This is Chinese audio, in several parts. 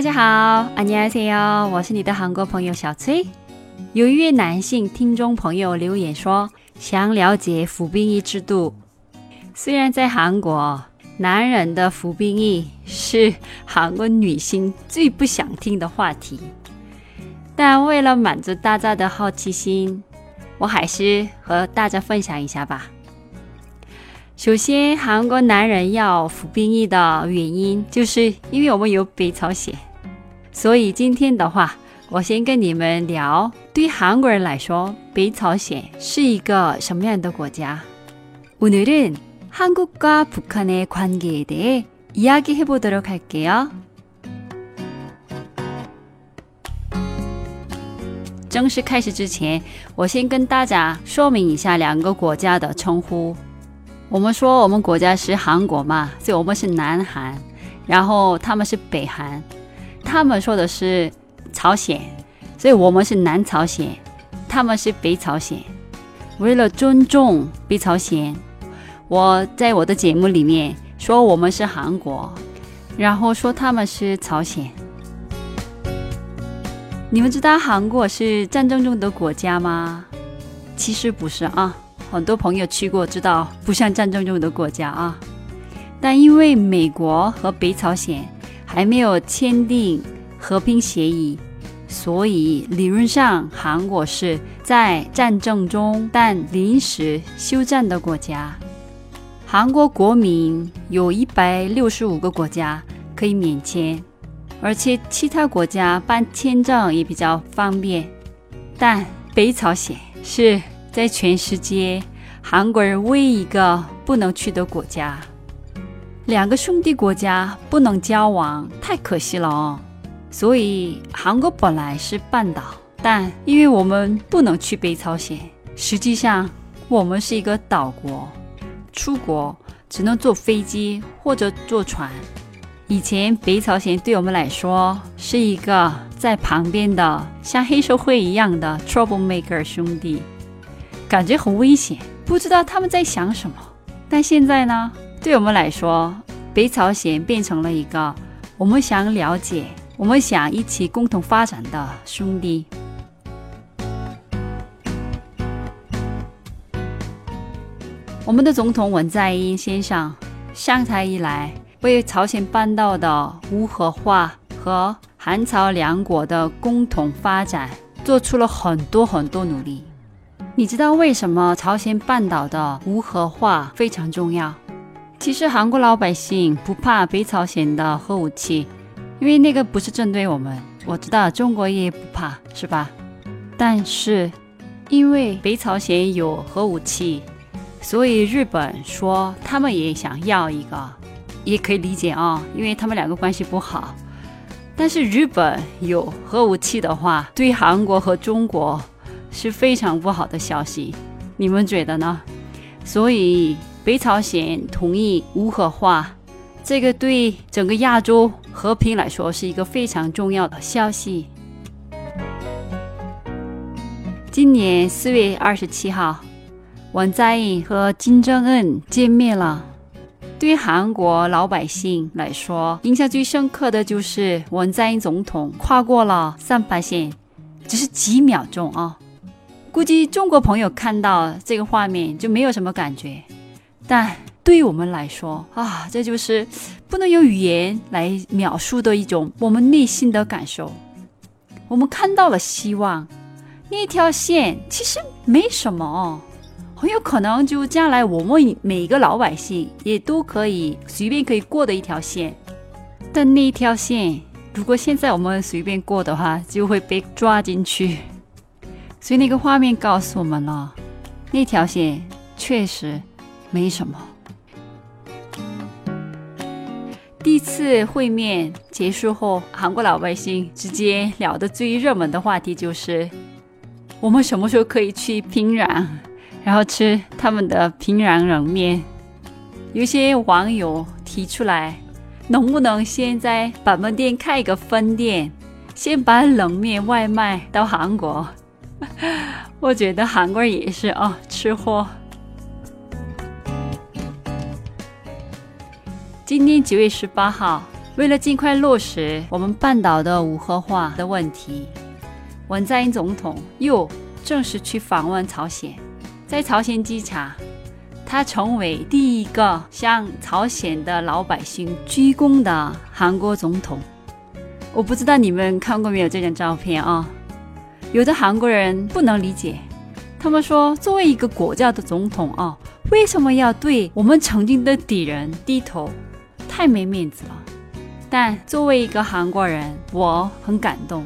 大家好，안녕하세 요， 我是你的韩国朋友小崔。有一位男性听众朋友留言说，想了解服兵役制度。虽然在韩国，男人的服兵役是韩国女性最不想听的话题，但为了满足大家的好奇心，我还是和大家分享一下吧。首先，韩国男人要服兵役的原因，就是因为我们有北朝鲜。 所以今天的话，我先跟你们聊，对韩国人来说，北朝鲜是一个什么样的国家？오늘은한국과북한의관계에대해이야기해보도록할게요正式开始之前，我先跟大家说明一下两个国家的称呼。我们说我们国家是韩国嘛，所以我们是南韩，然后他们是北韩， 他们说的是朝鲜，所以我们是南朝鲜，他们是北朝鲜。为了尊重北朝鲜，我在我的节目里面说我们是韩国，然后说他们是朝鲜。你们知道韩国是战争中的国家吗？其实不是啊。很多朋友去过，知道不像战争中的国家啊。但因为美国和北朝鲜还没有签订和平协议，所以理论上韩国是在战争中但临时休战的国家。韩国国民有一百六十五个国家可以免签，而且其他国家办签证也比较方便。但北朝鲜是。在全世界，韩国人唯一一个不能去的国家，两个兄弟国家不能交往，太可惜了哦。所以韩国本来是半岛，但因为我们不能去北朝鲜，实际上我们是一个岛国，出国只能坐飞机或者坐船。以前北朝鲜对我们来说是一个在旁边的像黑社会一样的 trouble maker 兄弟。感觉很危险，不知道他们在想什么。但现在呢，对我们来说，北朝鲜变成了一个我们想了解、我们想一起共同发展的兄弟。我们的总统文在寅先生上台以来，为朝鲜半岛的无核化和韩朝两国的共同发展做出了很多很多努力。你知道为什么朝鲜半岛的无核化非常重要？其实韩国老百姓不怕北朝鲜的核武器，因为那个不是针对我们。我知道中国也不怕，是吧？但是因为北朝鲜有核武器，所以日本说他们也想要一个，也可以理解啊，因为他们两个关系不好。但是日本有核武器的话，对韩国和中国。是非常不好的消息，你们觉得呢？所以北朝鲜同意无核化，这个对整个亚洲和平来说是一个非常重要的消息。今年四月二十七号，文在寅和金正恩见面了。对韩国老百姓来说，印象最深刻的就是文在寅总统跨过了三八线，只是几秒钟啊。估计中国朋友看到这个画面就没有什么感觉，但对于我们来说啊，这就是不能用语言来描述的一种我们内心的感受。我们看到了希望，那条线其实没什么，很有可能就将来我们每个老百姓也都可以随便可以过的一条线。但那条线，如果现在我们随便过的话，就会被抓进去。所以那个画面告诉我们了，那条线确实没什么。第一次会面结束后，韩国老百姓直接聊的最热门的话题就是：我们什么时候可以去平壤，然后吃他们的平壤冷面？有些网友提出来，能不能先在板门店开一个分店，先把冷面外卖到韩国？我觉得韩国人也是哦，吃货。今天九月十八号，为了尽快落实我们半岛的无核化的问题，文在寅总统又正式去访问朝鲜，在朝鲜机场，他成为第一个向朝鲜的老百姓鞠躬的韩国总统。我不知道你们看过没有这张照片啊？有的韩国人不能理解，他们说，作为一个国家的总统啊，为什么要对我们曾经的敌人低头？太没面子了。但作为一个韩国人，我很感动，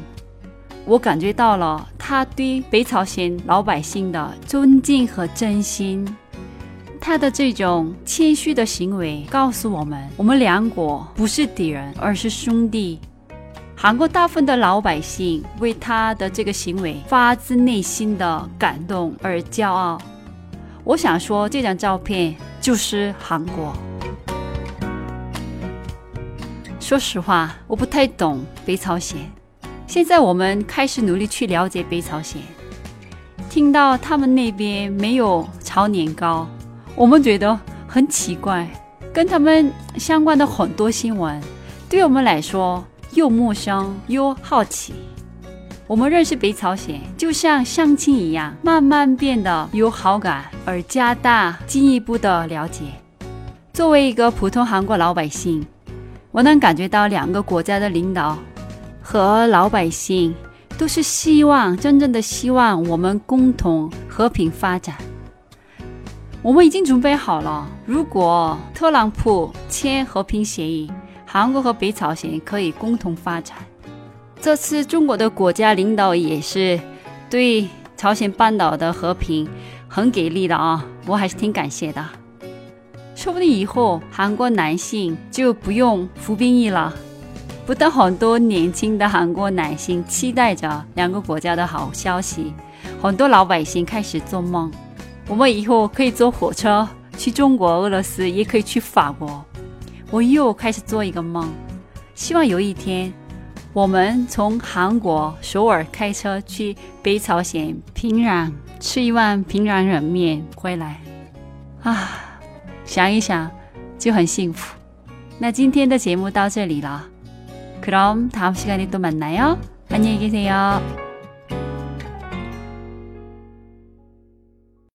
我感觉到了他对北朝鲜老百姓的尊敬和真心。他的这种谦虚的行为告诉我们，我们两国不是敌人，而是兄弟。韩国大部分的老百姓为他的这个行为发自内心的感动而骄傲。我想说，这张照片就是韩国。说实话，我不太懂北朝鲜。现在我们开始努力去了解北朝鲜，听到他们那边没有炒年糕，我们觉得很奇怪。跟他们相关的很多新闻，对我们来说。又陌生又好奇，我们认识北朝鲜就像相亲一样，慢慢变得有好感，而加大进一步的了解。作为一个普通韩国老百姓，我能感觉到两个国家的领导和老百姓都是希望真正的希望我们共同和平发展。我们已经准备好了，如果特朗普签和平协议。韩国和北朝鲜可以共同发展。这次中国的国家领导也是对朝鲜半岛的和平很给力的啊，我还是挺感谢的。说不定以后韩国男性就不用服兵役了。不但很多年轻的韩国男性期待着两个国家的好消息，很多老百姓开始做梦：我们以后可以坐火车去中国、俄罗斯，也可以去法国。我又开始做一个梦，希望有一天，我们从韩国首尔开车去北朝鲜平壤吃一碗平壤冷面回来。啊，想一想就很幸福。那今天的节目到这里了，그럼다음시간에또만나요안녕히계세요